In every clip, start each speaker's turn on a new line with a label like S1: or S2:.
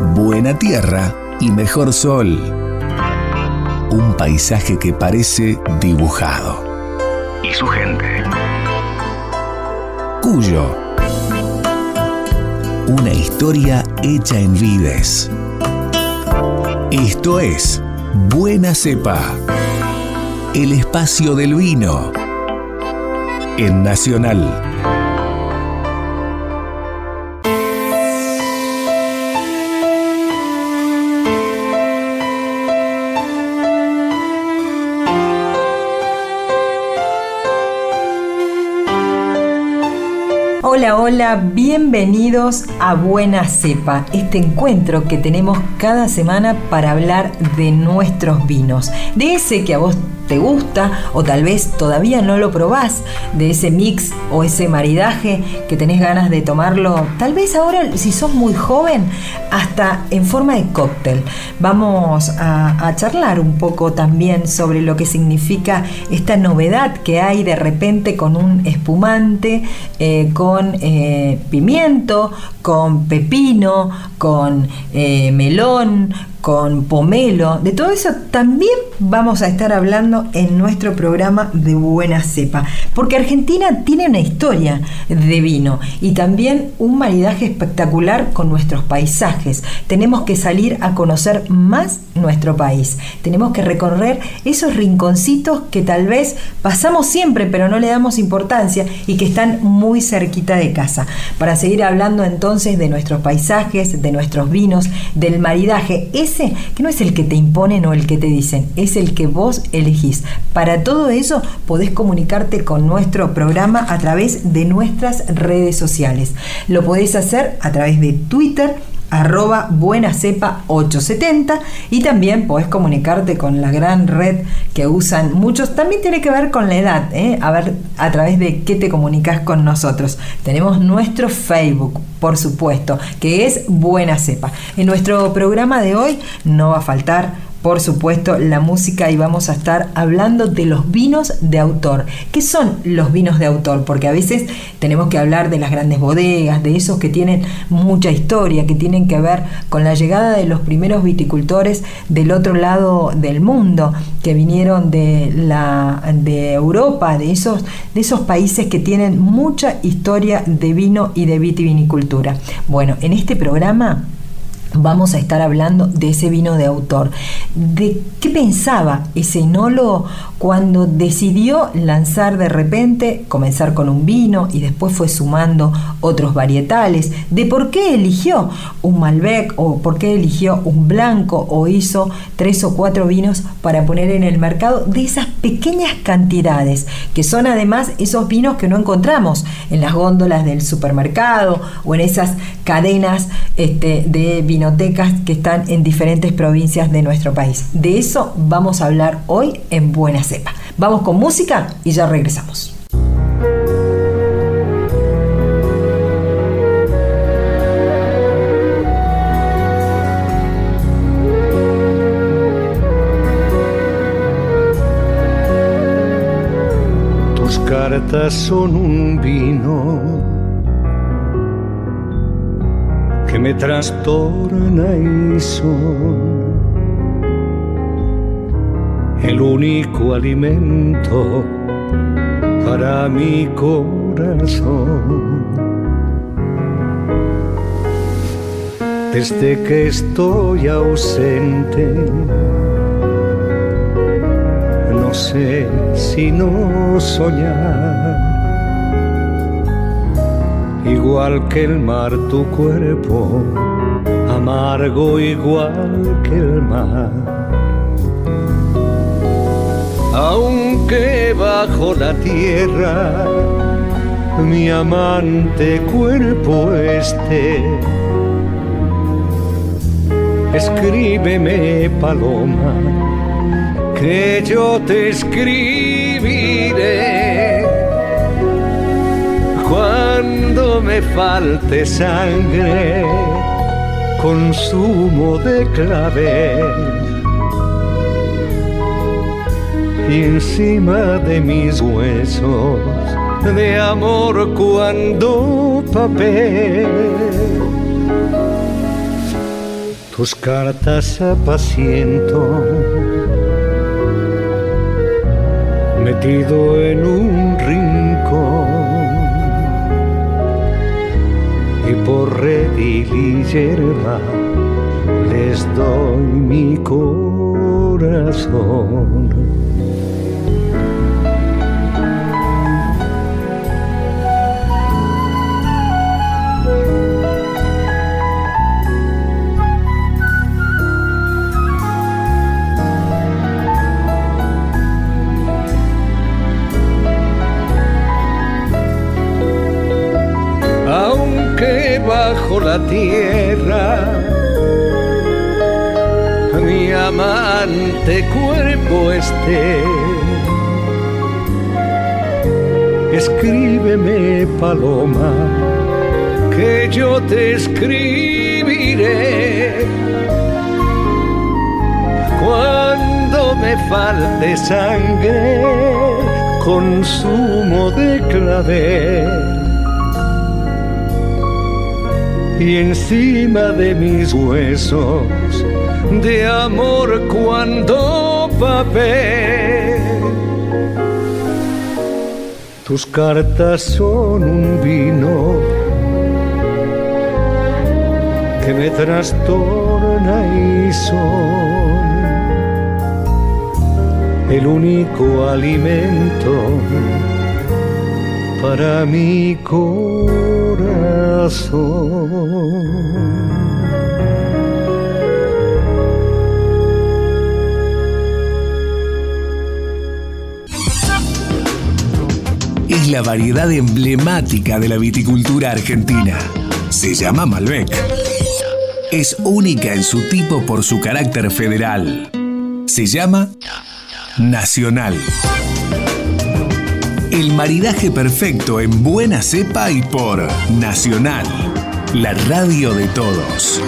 S1: buena tierra y mejor sol. Un paisaje que parece dibujado. Y su gente. Cuyo. Una historia hecha en vides. Esto es Buena Cepa. El espacio del vino. En Nacional
S2: Hola, hola, bienvenidos a Buena Cepa, este encuentro que tenemos cada semana para hablar de nuestros vinos, de ese que a vos te gusta o tal vez todavía no lo probás, de ese mix o ese maridaje que tenés ganas de tomarlo, tal vez ahora si sos muy joven, hasta en forma de cóctel. Vamos a, charlar un poco también sobre lo que significa esta novedad que hay de repente con un espumante, eh, con eh, pimiento, con pepino, con eh, melón, con pomelo, de todo eso también vamos a estar hablando en nuestro programa de Buena Cepa, porque Argentina tiene una historia de vino y también un maridaje espectacular con nuestros paisajes. Tenemos que salir a conocer más nuestro país, tenemos que recorrer esos rinconcitos que tal vez pasamos siempre pero no le damos importancia y que están muy cerquita de casa. Para seguir hablando entonces de nuestros paisajes, de nuestros vinos, del maridaje, que no es el que te imponen o el que te dicen, es el que vos elegís. Para todo eso podés comunicarte con nuestro programa a través de nuestras redes sociales. Lo podés hacer a través de Twitter, arroba buenacepa 870 y también podés comunicarte con la gran red que usan muchos. También tiene que ver con la edad, ¿eh? a ver a través de qué te comunicas con nosotros. Tenemos nuestro Facebook, por supuesto, que es Buena Cepa. En nuestro programa de hoy no va a faltar por supuesto, la música y vamos a estar hablando de los vinos de autor. ¿Qué son los vinos de autor? Porque a veces tenemos que hablar de las grandes bodegas, de esos que tienen mucha historia, que tienen que ver con la llegada de los primeros viticultores del otro lado del mundo, que vinieron de, la, de Europa, de esos, de esos países que tienen mucha historia de vino y de vitivinicultura. Bueno, en este programa vamos a estar hablando de ese vino de autor. ¿De qué pensaba ese enólogo cuando decidió lanzar de repente, comenzar con un vino y después fue sumando otros varietales? ¿De por qué eligió un Malbec o por qué eligió un blanco o hizo tres o cuatro vinos para poner en el mercado de esas pequeñas cantidades, que son además esos vinos que no encontramos en las góndolas del supermercado o en esas cadenas este, de vinos que están en diferentes provincias de nuestro país. De eso vamos a hablar hoy en Buena Cepa. Vamos con música y ya regresamos.
S3: Tus cartas son un vino me trastorna y son el único alimento para mi corazón. Desde que estoy ausente, no sé si no soñar igual que el mar tu cuerpo, amargo igual que el mar. Aunque bajo la tierra mi amante cuerpo esté, escríbeme paloma, que yo te escribiré me falte sangre, consumo de clavel. Y encima de mis huesos, de amor cuando papel. tus cartas apaciento, metido en un por redil y hierba les doy mi corazón. La tierra. Mi amante cuerpo esté. Escríbeme, paloma, que yo te escribiré. Cuando me falte sangre, consumo de clavel y encima de mis huesos de amor cuando papel. Tus cartas son un vino que me trastorna y son el único alimento para mi corazón.
S1: Es la variedad emblemática de la viticultura argentina. Se llama Malbec. Es única en su tipo por su carácter federal. Se llama Nacional. El maridaje perfecto en buena cepa y por Nacional, la radio de todos.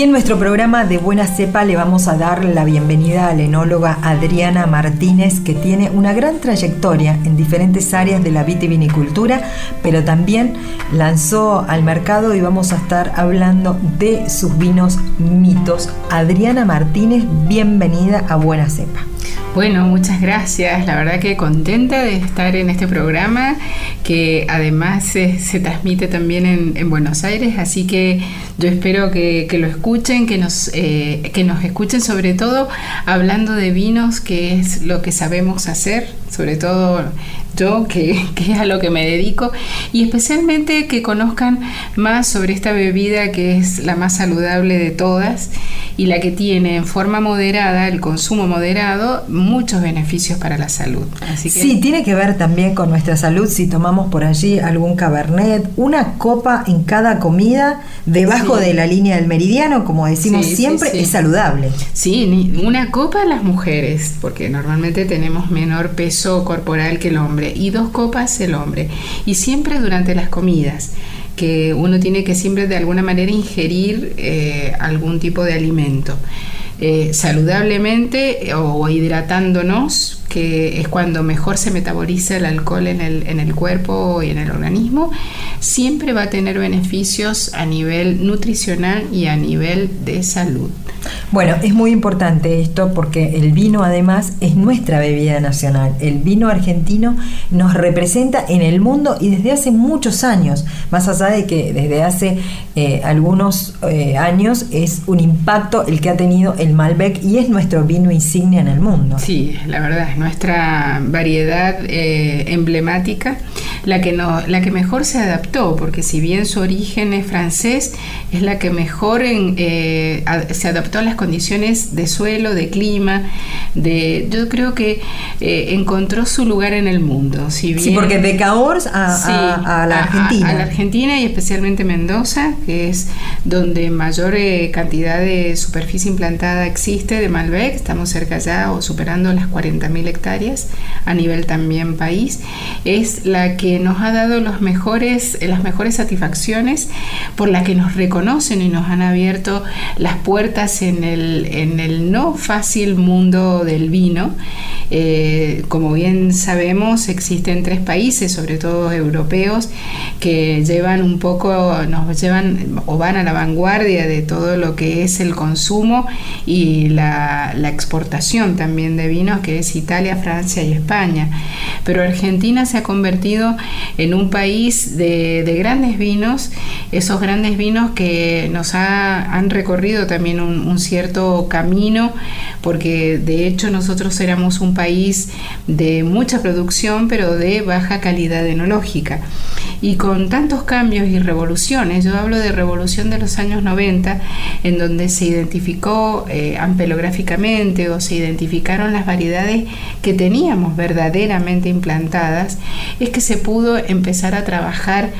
S2: Y en nuestro programa de Buena Cepa le vamos a dar la bienvenida a la enóloga Adriana Martínez, que tiene una gran trayectoria en diferentes áreas de la vitivinicultura, pero también lanzó al mercado y vamos a estar hablando de sus vinos mitos. Adriana Martínez, bienvenida a Buena Cepa.
S4: Bueno, muchas gracias. La verdad que contenta de estar en este programa que además se, transmite también en, Buenos Aires, así que yo espero que, lo escuchen, que nos, eh, que nos escuchen sobre todo hablando de vinos, que es lo que sabemos hacer, sobre todo yo, que, que, es a lo que me dedico, y especialmente que conozcan más sobre esta bebida que es la más saludable de todas y la que tiene en forma moderada, el consumo moderado, muchos beneficios para la salud.
S2: Sí, tiene que ver también con nuestra salud si tomamos por allí algún cabernet, una copa en cada comida debajo de la línea del meridiano, como decimos siempre, es saludable.
S4: Sí, una copa las mujeres, porque normalmente tenemos menor peso corporal que el hombre, y dos copas el hombre, y siempre durante las comidas que uno tiene que siempre de alguna manera ingerir eh, algún tipo de alimento. Eh, saludablemente o hidratándonos que es cuando mejor se metaboliza el alcohol en el, en el cuerpo y en el organismo, siempre va a tener beneficios a nivel nutricional y a nivel de salud.
S2: Bueno, es muy importante esto porque el vino además es nuestra bebida nacional. El vino argentino nos representa en el mundo y desde hace muchos años, más allá de que desde hace eh, algunos eh, años es un impacto el que ha tenido el Malbec y es nuestro vino insignia en el mundo.
S4: Sí, la verdad nuestra variedad eh, emblemática, la que, no, la que mejor se adaptó, porque si bien su origen es francés, es la que mejor eh, se adaptó a las condiciones de suelo, de clima, de, yo creo que eh, encontró su lugar en el mundo.
S2: Si sí, porque de Cahors a, la Argentina.
S4: A, la Argentina y especialmente Mendoza, que es donde mayor cantidad de superficie implantada existe de Malbec, estamos cerca ya o superando las 40.000 hectáreas a nivel también país, es la que nos ha dado los mejores, las mejores satisfacciones, por la que nos reconocen y nos han abierto las puertas en el, en el no fácil mundo del vino. Eh, como bien sabemos, existen tres países, sobre todo europeos, que llevan un poco, nos llevan o van a la vanguardia de todo lo que es el consumo y la, exportación también de vinos, que es Italia, Francia y España. Pero Argentina se ha convertido en un país de, grandes vinos, esos grandes vinos que nos han recorrido también un, cierto camino, porque de hecho nosotros éramos un país de mucha producción, pero de baja calidad enológica. Y con tantos cambios y revoluciones, yo hablo de revolución de los años 90, en donde se identificó eh, ampelográficamente o se identificaron las variedades que teníamos verdaderamente implantadas, es que se pudo empezar a trabajar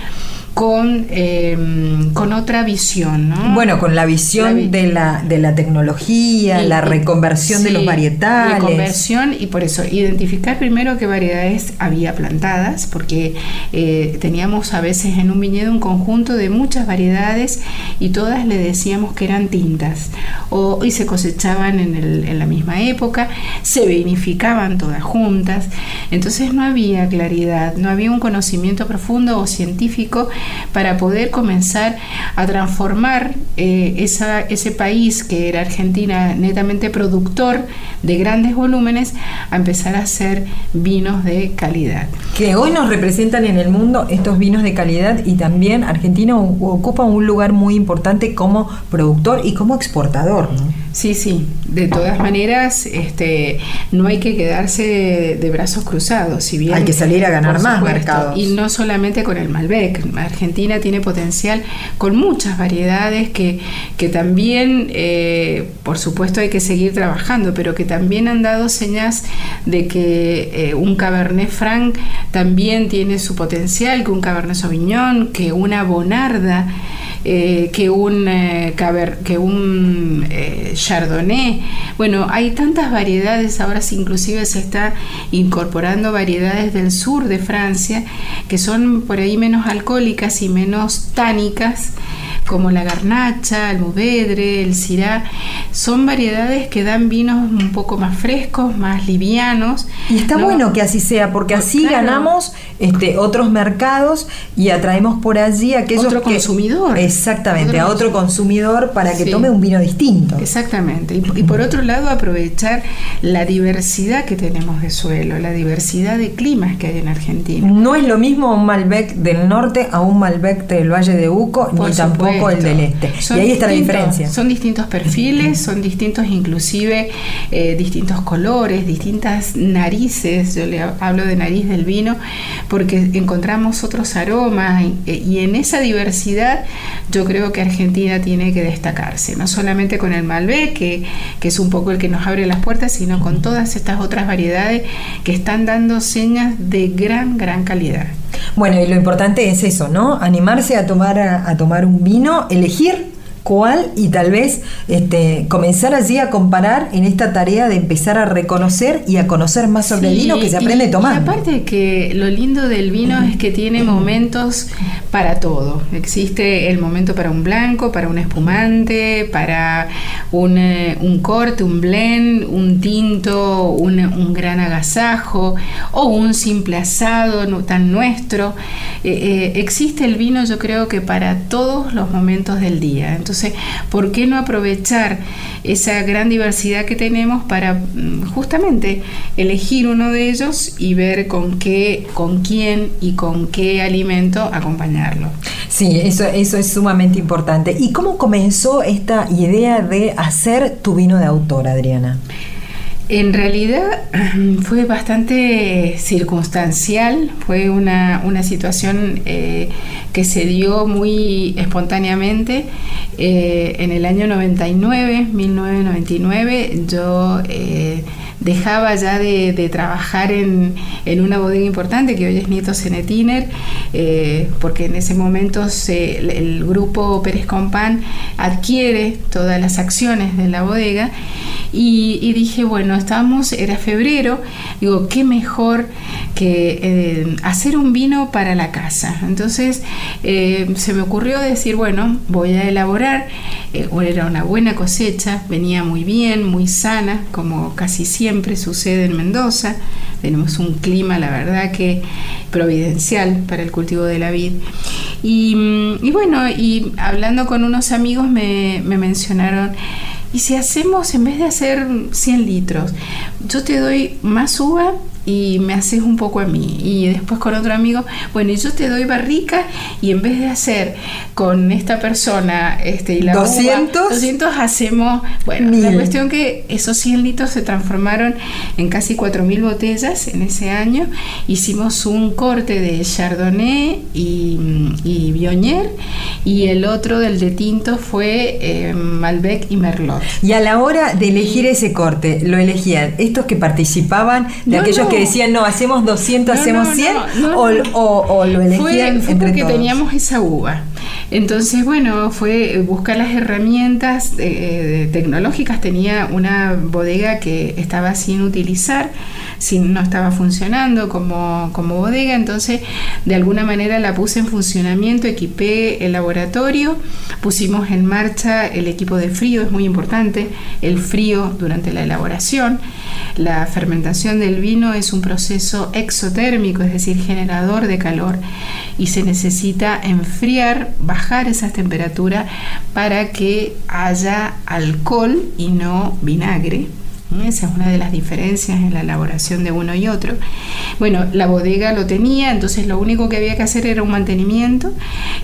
S4: con, em, con otra visión.
S2: Bueno, con la visión de, la, de la tecnología, la reconversión de los varietales.
S4: Reconversión y por eso identificar primero qué variedades había plantadas, porque eh, teníamos a veces en un viñedo un conjunto de muchas variedades y todas le decíamos que eran tintas o, y se cosechaban en, el, en la misma época, se vinificaban todas juntas, entonces no había claridad, no había un conocimiento profundo o científico para poder comenzar a transformar eh, ese país que era Argentina netamente productor de grandes volúmenes a empezar a hacer vinos de calidad.
S2: Que hoy nos representan en el mundo estos vinos de calidad y también Argentina ocupa un lugar muy importante como productor y como exportador.
S4: Sí, sí, de todas maneras, este, no hay que quedarse de, brazos cruzados. Si bien,
S2: hay que salir a ganar más mercados.
S4: Y no solamente con el Malbec. Argentina tiene potencial con muchas variedades que, que también, eh, por supuesto, hay que seguir trabajando, pero que también han dado señas de que eh, un Cabernet Franc también tiene su potencial, que un Cabernet Sauvignon, que una Bonarda. Eh, que un, eh, que un chardonnay. Bueno, hay tantas variedades, ahora inclusive se está incorporando variedades del sur de Francia que son por ahí menos alcohólicas y menos tánicas como la garnacha, el muvedre, el syrah, son variedades que dan vinos un poco más frescos, más livianos.
S2: Y está bueno que así sea, porque así ganamos este, otros mercados y atraemos por allí a aquellos
S4: otro consumidor.
S2: Exactamente, a otro consumidor para que tome un vino distinto.
S4: Exactamente. Y, y, por otro lado, aprovechar la diversidad que tenemos de suelo, la diversidad de climas que hay en Argentina.
S2: No es lo mismo un Malbec del norte a un Malbec del Valle de Uco, ni tampoco el del este. y ahí está la diferencia.
S4: Son distintos perfiles, son distintos inclusive eh, distintos colores, distintas narices. Yo le hablo de nariz del vino porque encontramos otros aromas y, en esa diversidad yo creo que Argentina tiene que destacarse, no solamente con el Malbec, que, que es un poco el que nos abre las puertas, sino con todas estas otras variedades que están dando señas de gran, gran calidad.
S2: Bueno, y lo importante es eso, ¿no? Animarse a tomar, a tomar un vino, elegir cuál y tal vez este, comenzar allí a comparar en esta tarea de empezar a reconocer y a conocer más sobre el vino que se aprende a tomar.
S4: Y aparte que lo lindo del vino es que tiene momentos para todo. Existe el momento para un blanco, para un espumante, para un, eh, corte, un blend, un tinto, un, gran agasajo o un simple asado no tan nuestro. Eh, eh, existe el vino yo creo que para todos los momentos del día. Entonces, ¿por qué no aprovechar esa gran diversidad que tenemos para mm, justamente elegir uno de ellos y ver con qué, con quién y con qué alimento acompañarlo?
S2: Sí, eso, eso es sumamente importante. ¿Y cómo comenzó esta idea de hacer tu vino de autor, Adriana?
S4: En realidad fue bastante circunstancial, fue una, situación eh, que se dio muy espontáneamente. Eh, en el año 99, 1999, yo eh, dejaba ya de, trabajar en, una bodega importante que hoy es Nieto Cenetiner, eh, porque en ese momento el, grupo Pérez Compán adquiere todas las acciones de la bodega y, dije, bueno, estábamos, era febrero, digo, qué mejor que eh, hacer un vino para la casa. Entonces eh, se me ocurrió decir, bueno, voy a elaborar, era una buena cosecha, venía muy bien, muy sana, como casi siempre sucede en Mendoza. Tenemos un clima, la verdad, que providencial para el cultivo de la vid. Y, mm, bueno, y hablando con unos amigos me, me mencionaron, ¿y si hacemos, en vez de hacer 100 litros, yo te doy más uva y me haces un poco a mí. Y después con otro amigo, bueno, yo te doy barrica y en vez de hacer con esta persona este, y la
S2: 200,
S4: 200 hacemos, bueno, la cuestión que esos 100 litros se transformaron en casi 4.000 botellas en ese año. Hicimos un corte de Chardonnay y, y Bionier y el otro del de tinto fue eh, Malbec y Merlot.
S2: Y a la hora de elegir ese corte, lo elegían estos que participaban de aquellos que decían, no, hacemos 200, hacemos 100, o, lo elegían
S4: fue, porque teníamos esa uva. Entonces, bueno, fue buscar las herramientas eh, tecnológicas. Tenía una bodega que estaba sin utilizar, sin, no estaba funcionando como, como bodega. Entonces, de alguna manera la puse en funcionamiento, equipé el laboratorio, pusimos en marcha el equipo de frío, es muy importante, el frío durante la elaboración. La fermentación del vino es un proceso exotérmico, es decir, generador de calor, y se necesita enfriar, bajar esas temperaturas para que haya alcohol y no vinagre. Esa es una de las diferencias en la elaboración de uno y otro. Bueno, la bodega lo tenía, entonces lo único que había que hacer era un mantenimiento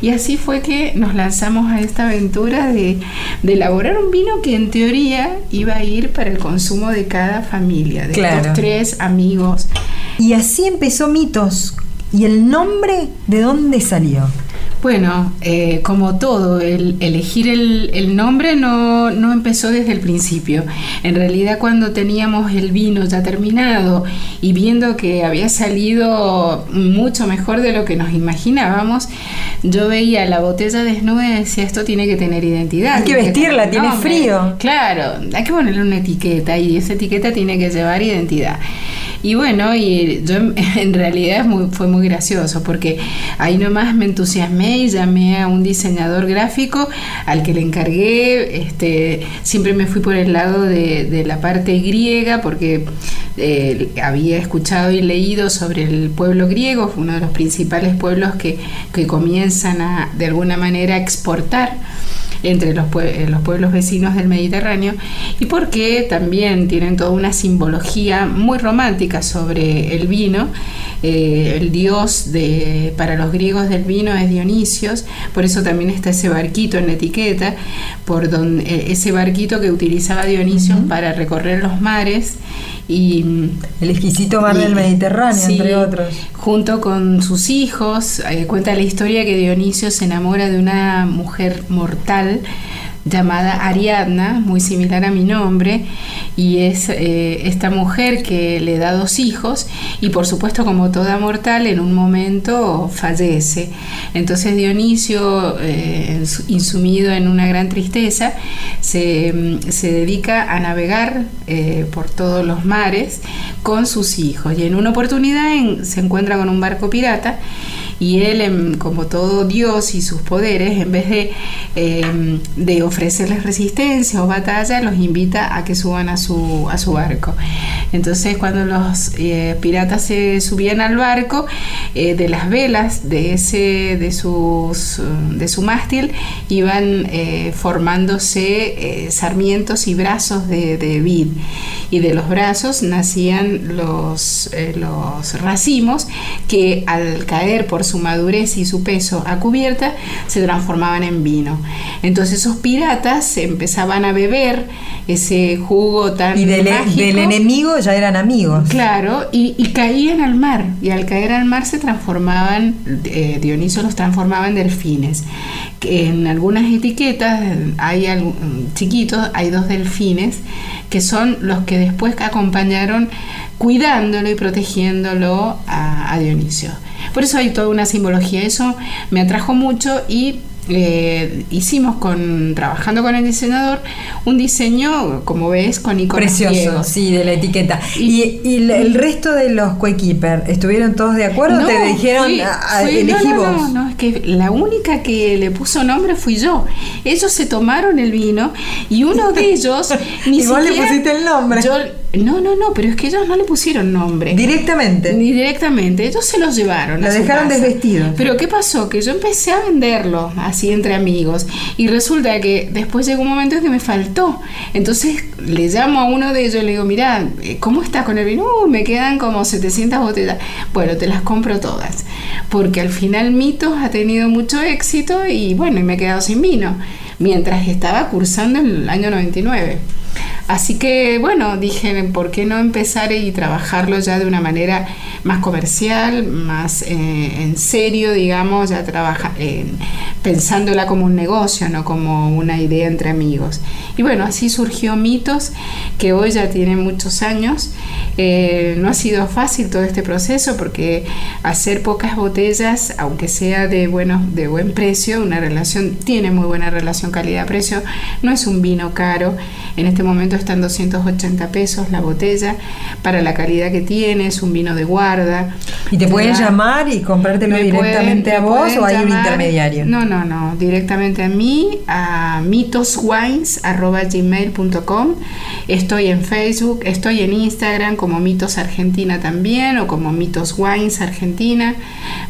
S4: y así fue que nos lanzamos a esta aventura de, elaborar un vino que en teoría iba a ir para el consumo de cada familia, de los tres amigos.
S2: Y así empezó Mitos. ¿Y el nombre de dónde salió?
S4: Bueno, eh, como todo, el elegir el, nombre no, no, empezó desde el principio. En realidad cuando teníamos el vino ya terminado y viendo que había salido mucho mejor de lo que nos imaginábamos, yo veía la botella desnuda y decía, esto tiene que tener identidad.
S2: Hay que vestirla, tiene frío.
S4: Claro, hay que ponerle una etiqueta y esa etiqueta tiene que llevar identidad. Y bueno, y yo en realidad fue muy gracioso porque ahí nomás me entusiasmé y llamé a un diseñador gráfico al que le encargué, este, siempre me fui por el lado de, la parte griega porque eh, había escuchado y leído sobre el pueblo griego, uno de los principales pueblos que, que comienzan a de alguna manera exportar entre los, eh, los pueblos vecinos del Mediterráneo y porque también tienen toda una simbología muy romántica sobre el vino. Eh, el dios de, para los griegos del vino es Dionisios, por eso también está ese barquito en la etiqueta, por donde, eh, ese barquito que utilizaba Dionisio para recorrer los mares y
S2: el exquisito mar del Mediterráneo, entre otros.
S4: Junto con sus hijos, eh, cuenta la historia que Dionisio se enamora de una mujer mortal llamada Ariadna, muy similar a mi nombre, y es eh, esta mujer que le da dos hijos y por supuesto como toda mortal en un momento fallece. Entonces Dionisio, eh, insumido en una gran tristeza, se, mm, dedica a navegar eh, por todos los mares con sus hijos y en una oportunidad se encuentra con un barco pirata y él, como todo Dios y sus poderes, en vez de, em, de ofrecerles resistencia o batalla, los invita a que suban a su, a su barco. Entonces, cuando los eh, piratas se subían al barco, eh, de las velas de, ese, de, sus, de su mástil iban eh, formándose sarmientos y brazos de, de, vid. Y de los brazos nacían los, los racimos que al caer por su madurez y su peso a cubierta, se transformaban en vino. Entonces esos piratas empezaban a beber ese jugo tan
S2: Y del,
S4: mágico.
S2: del enemigo ya eran amigos.
S4: Claro, y, y caían al mar, y al caer al mar se transformaban, eh, Dioniso los transformaba en delfines. Que En algunas etiquetas hay chiquitos, hay dos delfines que son los que después acompañaron cuidándolo y protegiéndolo a, Dionisio. Por eso hay toda una simbología, eso me atrajo mucho y eh, hicimos con trabajando con el diseñador un diseño como ves con iconos
S2: Precioso,
S4: griegos.
S2: sí, de la etiqueta.
S4: Y-
S2: Y, y el- resto de los Quakekeeper, ¿estuvieron todos de acuerdo?
S4: No,
S2: ¿Te dijeron,
S4: fui-
S2: "Ah,
S4: fui-
S2: elegí
S4: no, no,
S2: vos"?
S4: No, no, es que la única que le puso nombre fui yo. Ellos se tomaron el vino y uno de ellos ni
S2: Y vos le
S4: siquiera-
S2: pusiste el nombre.
S4: Yo, no, no, no, pero es que ellos no le pusieron nombre.
S2: Directamente.
S4: Ni directamente, ellos se los llevaron.
S2: Lo dejaron desvestido.
S4: Pero ¿qué pasó? Que yo empecé a venderlo así entre amigos y resulta que después llegó un momento en que me faltó. Entonces le llamo a uno de ellos y le digo, mira, eh, ¿cómo estás con el vino? "Uh, me quedan como 700 botellas. Bueno, te las compro todas. Porque al final Mitos ha tenido mucho éxito y bueno, y me he quedado sin vino. Mientras estaba cursando en el año 99. Así que bueno, dije, ¿por qué no empezar y trabajarlo ya de una manera más comercial, más eh, en serio, digamos, ya trabaja, eh, pensándola como un negocio, no como una idea entre amigos? Y bueno, así surgió Mitos, que hoy ya tiene muchos años. Eh, no ha sido fácil todo este proceso porque hacer pocas botellas, aunque sea de, bueno, de buen precio, una relación, tiene muy buena relación calidad-precio, no es un vino caro. En este momento está en 280 pesos la botella para la calidad que tiene, es un vino de guarda.
S2: ¿Y te pueden llamar y comprártelo
S4: me
S2: directamente
S4: pueden-
S2: a vos o hay un intermediario?
S4: No, no, no, directamente a mí, a mitoswines.gmail.com. Estoy en Facebook, estoy en Instagram como Mitos Argentina también, o como Mitos Wines Argentina,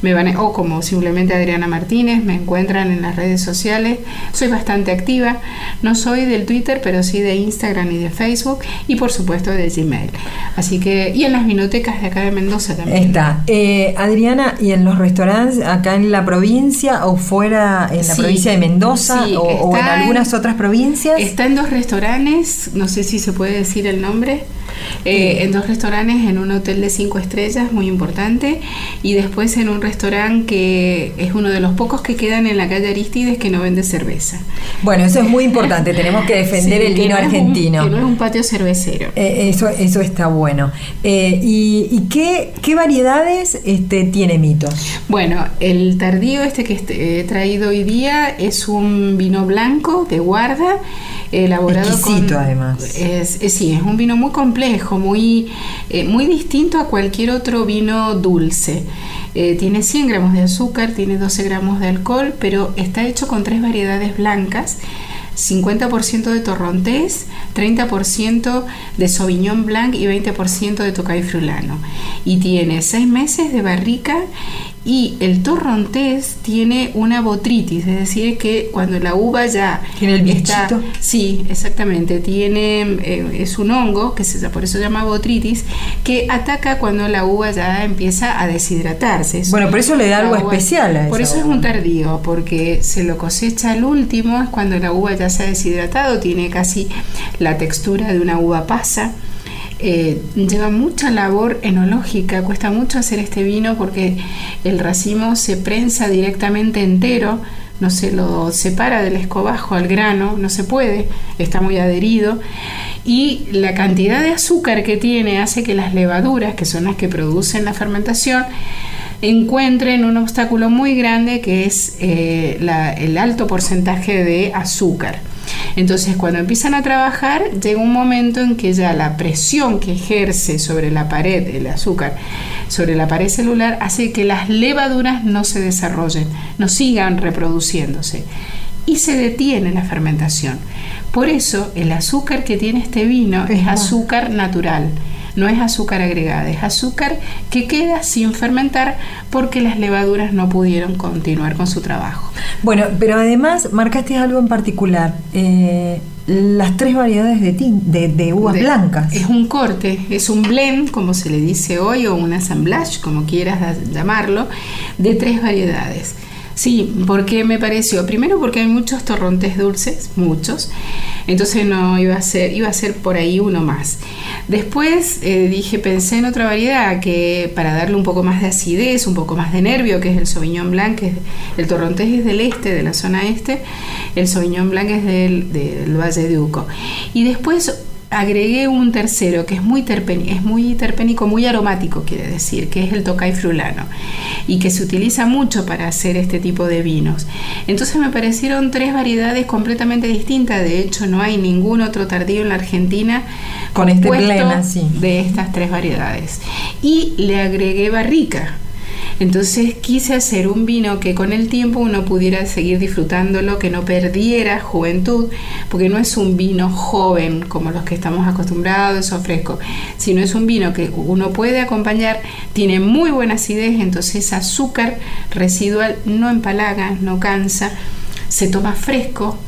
S4: me van a- o como simplemente Adriana Martínez, me encuentran en las redes sociales. Soy bastante activa, no soy del Twitter, pero sí de Instagram y de Facebook, y por supuesto de Gmail. Así que, y en las vinotecas de acá de Mendoza también.
S2: Está. Eh, Adriana, ¿y en los restaurantes acá en la provincia o fuera en la
S4: Sí,
S2: provincia de Mendoza
S4: sí,
S2: o, o en
S4: está en-
S2: algunas otras provincias?
S4: Está en dos restaurantes, no sé si se puede decir el nombre, eh, en dos restaurantes, en un hotel de cinco estrellas, muy importante, y después en un restaurante que es uno de los pocos que quedan en la calle Aristides que no vende cerveza.
S2: Bueno, eso es muy importante, tenemos que defender
S4: Sí,
S2: el
S4: que
S2: vino
S4: no es un-
S2: argentino.
S4: que no es un patio cervecero.
S2: Eh, eso, eso está bueno. Eh, ¿Y, y qué, qué variedades este, tiene Mitos?
S4: Bueno, el tardío este que he traído hoy día es un vino blanco de guarda, elaborado
S2: Exquisito,
S4: con...
S2: además.
S4: Es, es- sí, es un vino muy complejo, muy, eh, muy distinto a cualquier otro vino dulce. Eh, tiene 100 gramos de azúcar, tiene 12 gramos de alcohol, pero está hecho con tres variedades blancas. 50% de torrontés, 30% de sauvignon blanc y 20% de tocay frulano. Y tiene 6 meses de barrica y el torrontés tiene una botritis, es decir, que cuando la uva ya
S2: ¿Tiene el
S4: está,
S2: bichito?
S4: sí, exactamente, tiene eh, es un hongo que se, por eso se llama botritis que ataca cuando la uva ya empieza a deshidratarse. Es
S2: Bueno, por eso le da algo
S4: uva-
S2: especial a
S4: Por
S2: esa
S4: eso es un tardío, porque se lo cosecha al último, es cuando la uva ya se ha deshidratado, tiene casi la textura de una uva pasa. Eh, lleva mucha labor enológica, cuesta mucho hacer este vino porque el racimo se prensa directamente entero, no se lo separa del escobajo al grano, no se puede, está muy adherido. Y la cantidad de azúcar que tiene hace que las levaduras, que son las que producen la fermentación, encuentren un obstáculo muy grande que es eh, el alto porcentaje de azúcar. Entonces, cuando empiezan a trabajar, llega un momento en que ya la presión que ejerce sobre la pared, el azúcar, sobre la pared celular, hace que las levaduras no se desarrollen, no sigan reproduciéndose y se detiene la fermentación. Por eso, el azúcar que tiene este vino es
S2: Ajá.
S4: azúcar natural. No es azúcar agregada, es azúcar que queda sin fermentar porque las levaduras no pudieron continuar con su trabajo.
S2: Bueno, pero además marcaste algo en particular. Eh, las tres variedades de, de, uvas blancas.
S4: Es un corte, es un blend, como se le dice hoy, o un assemblage, como quieras llamarlo, de tres variedades. Sí, porque me pareció, primero porque hay muchos torrontes dulces, muchos, entonces no iba a ser, iba a ser por ahí uno más. Después eh, dije, pensé en otra variedad que para darle un poco más de acidez, un poco más de nervio, que es el Sauvignon Blanc, que el torrontés es del este, de la zona este, el Sauvignon Blanc es del, del Valle de Uco. Y después agregué un tercero que es muy, terpénico, es muy terpénico, muy aromático, quiere decir, que es el tocay frulano y que se utiliza mucho para hacer este tipo de vinos. Entonces me parecieron tres variedades completamente distintas, de hecho no hay ningún otro tardío en la Argentina
S2: con este plena,
S4: de estas tres variedades. Y le agregué barrica entonces quise hacer un vino que con el tiempo uno pudiera seguir disfrutándolo, que no perdiera juventud, porque no es un vino joven como los que estamos acostumbrados o fresco, sino es un vino que uno puede acompañar, tiene muy buena acidez, entonces azúcar residual no empalaga, no cansa, se toma fresco,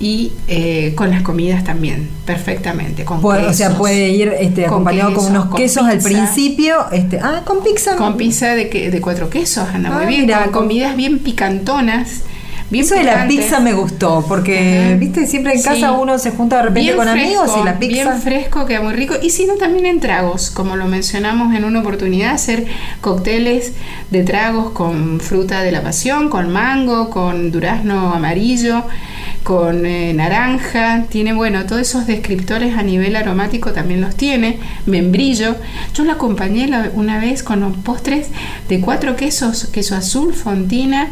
S4: y eh, con las comidas también, perfectamente. Con
S2: o sea, puede ir este, acompañado con unos quesos al principio. Este, ah, con pizza.
S4: Con pizza de, de cuatro quesos, anda muy ah, bien. con, comidas bien picantonas. Bien
S2: Eso de la pizza me gustó, porque, viste, siempre en casa uno se junta de repente con amigos y la pizza.
S4: Bien fresco, queda muy rico. Y si no, también en tragos, como lo mencionamos en una oportunidad, hacer cócteles de tragos con fruta de la pasión, con mango, con durazno amarillo con eh, naranja, tiene, bueno, todos esos descriptores a nivel aromático también los tiene, membrillo. Yo lo acompañé una vez con los postres de cuatro quesos, queso azul, fontina,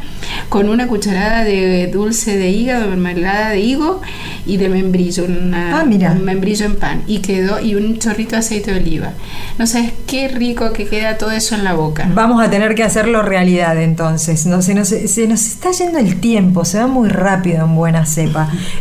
S4: con una cucharada de dulce de hígado, mermelada de higo y de membrillo,
S2: ah, mira.
S4: un membrillo en pan, y quedó, y un chorrito de aceite de oliva. No sabes qué rico que queda todo eso en la boca.
S2: Vamos a tener que hacerlo realidad entonces, no, se, nos, se nos está yendo el tiempo, se va muy rápido en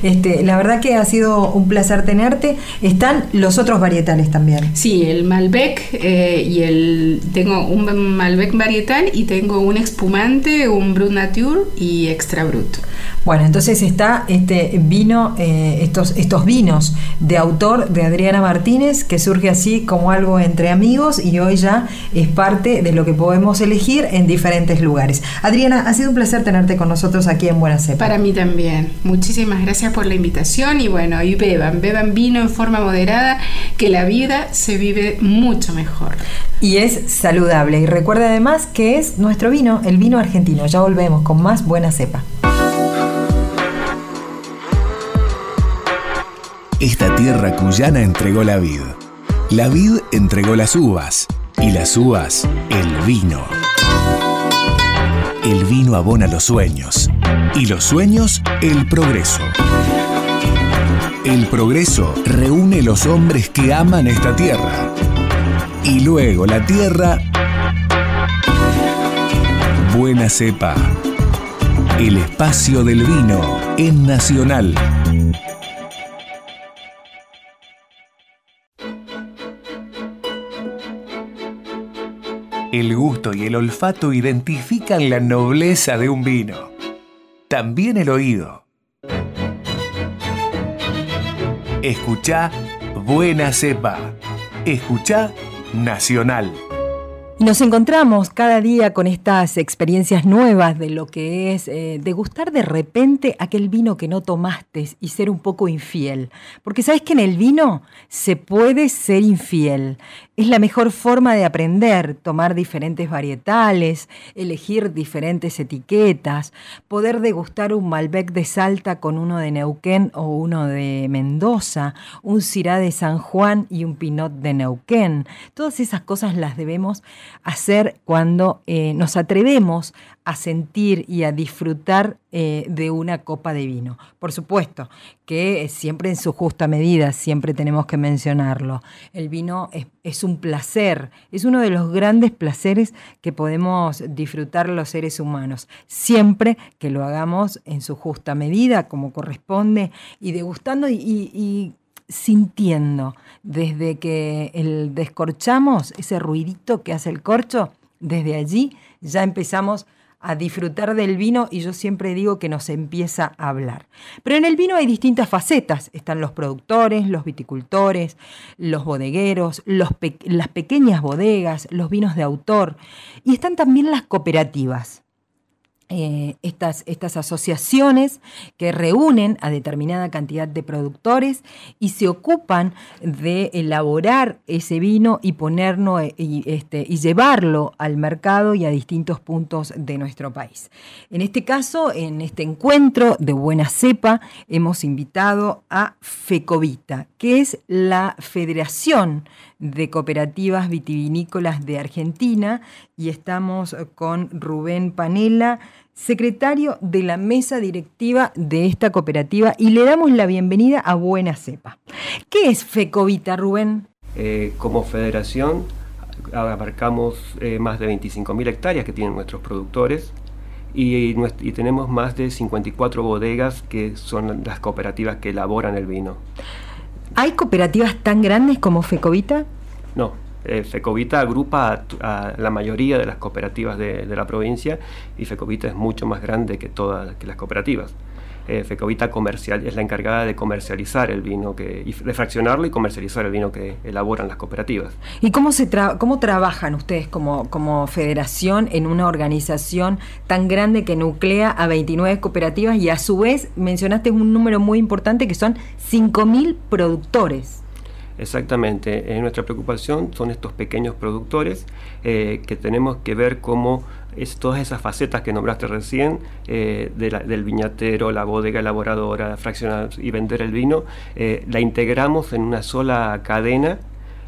S2: este, la verdad que ha sido un placer tenerte. Están los otros varietales también.
S4: Sí, el Malbec eh, y el tengo un Malbec varietal y tengo un espumante, un Brut Nature y Extra Brut.
S2: Bueno, entonces está este vino, eh, estos, estos vinos de autor de Adriana Martínez, que surge así como algo entre amigos y hoy ya es parte de lo que podemos elegir en diferentes lugares. Adriana, ha sido un placer tenerte con nosotros aquí en Buena Cepa.
S4: Para mí también. Muchísimas gracias por la invitación y bueno, y beban, beban vino en forma moderada, que la vida se vive mucho mejor.
S2: Y es saludable. Y recuerda además que es nuestro vino, el vino argentino. Ya volvemos con más Buena Cepa.
S1: Esta tierra cuyana entregó la vid. La vid entregó las uvas y las uvas el vino. El vino abona los sueños y los sueños el progreso. El progreso reúne los hombres que aman esta tierra. Y luego la tierra... Buena cepa. El espacio del vino en Nacional. El gusto y el olfato identifican la nobleza de un vino. También el oído. Escucha Buena Cepa. Escucha Nacional.
S2: Nos encontramos cada día con estas experiencias nuevas de lo que es eh, degustar de repente aquel vino que no tomaste y ser un poco infiel. Porque sabes que en el vino se puede ser infiel. Es la mejor forma de aprender, tomar diferentes varietales, elegir diferentes etiquetas, poder degustar un Malbec de Salta con uno de Neuquén o uno de Mendoza, un Syrah de San Juan y un Pinot de Neuquén. Todas esas cosas las debemos hacer cuando eh, nos atrevemos a sentir y a disfrutar eh, de una copa de vino. Por supuesto que siempre en su justa medida, siempre tenemos que mencionarlo. El vino es, un placer, es uno de los grandes placeres que podemos disfrutar los seres humanos, siempre que lo hagamos en su justa medida, como corresponde, y degustando y sintiendo desde que el descorchamos, ese ruidito que hace el corcho, desde allí ya empezamos a disfrutar del vino y yo siempre digo que nos empieza a hablar. Pero en el vino hay distintas facetas. Están los productores, los viticultores, los bodegueros, las pequeñas bodegas, los vinos de autor y están también las cooperativas. Eh, estas, estas asociaciones que reúnen a determinada cantidad de productores y se ocupan de elaborar ese vino y ponerlo eh, y, este, y llevarlo al mercado y a distintos puntos de nuestro país. En este caso, en este encuentro de buena cepa, hemos invitado a FECOVITA, que es la Federación de Cooperativas Vitivinícolas de Argentina, y estamos con Rubén Panela secretario de la mesa directiva de esta cooperativa y le damos la bienvenida a Buena Cepa. ¿Qué es FECOVITA, Rubén?
S5: Eh, como federación abarcamos eh, más de 25.000 hectáreas que tienen nuestros productores y, y, tenemos más de 54 bodegas que son las cooperativas que elaboran el vino.
S2: ¿Hay cooperativas tan grandes como FECOVITA?
S5: No, eh, Fecovita agrupa a, la mayoría de las cooperativas de, la provincia y Fecovita es mucho más grande que todas las cooperativas. Eh, Fecovita comercial, es la encargada de comercializar el vino, que, de fraccionarlo y comercializar el vino que elaboran las cooperativas.
S2: ¿Y cómo, se cómo trabajan ustedes como, como federación en una organización tan grande que nuclea a 29 cooperativas y a su vez mencionaste un número muy importante que son 5.000 productores?
S5: Exactamente, nuestra preocupación son estos pequeños productores eh, que tenemos que ver cómo es, todas esas facetas que nombraste recién, eh, del viñatero, la bodega elaboradora, fraccionar y vender el vino, eh, la integramos en una sola cadena